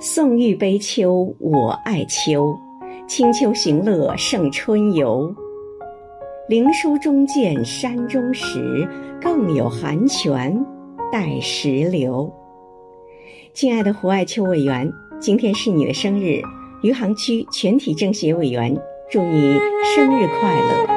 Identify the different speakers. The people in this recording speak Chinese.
Speaker 1: 宋玉悲秋，我爱秋。清秋行乐胜春游。灵书中见山中石，更有寒泉带石流。亲爱的胡爱秋委员，今天是你的生日，余杭区全体政协委员祝你生日快乐。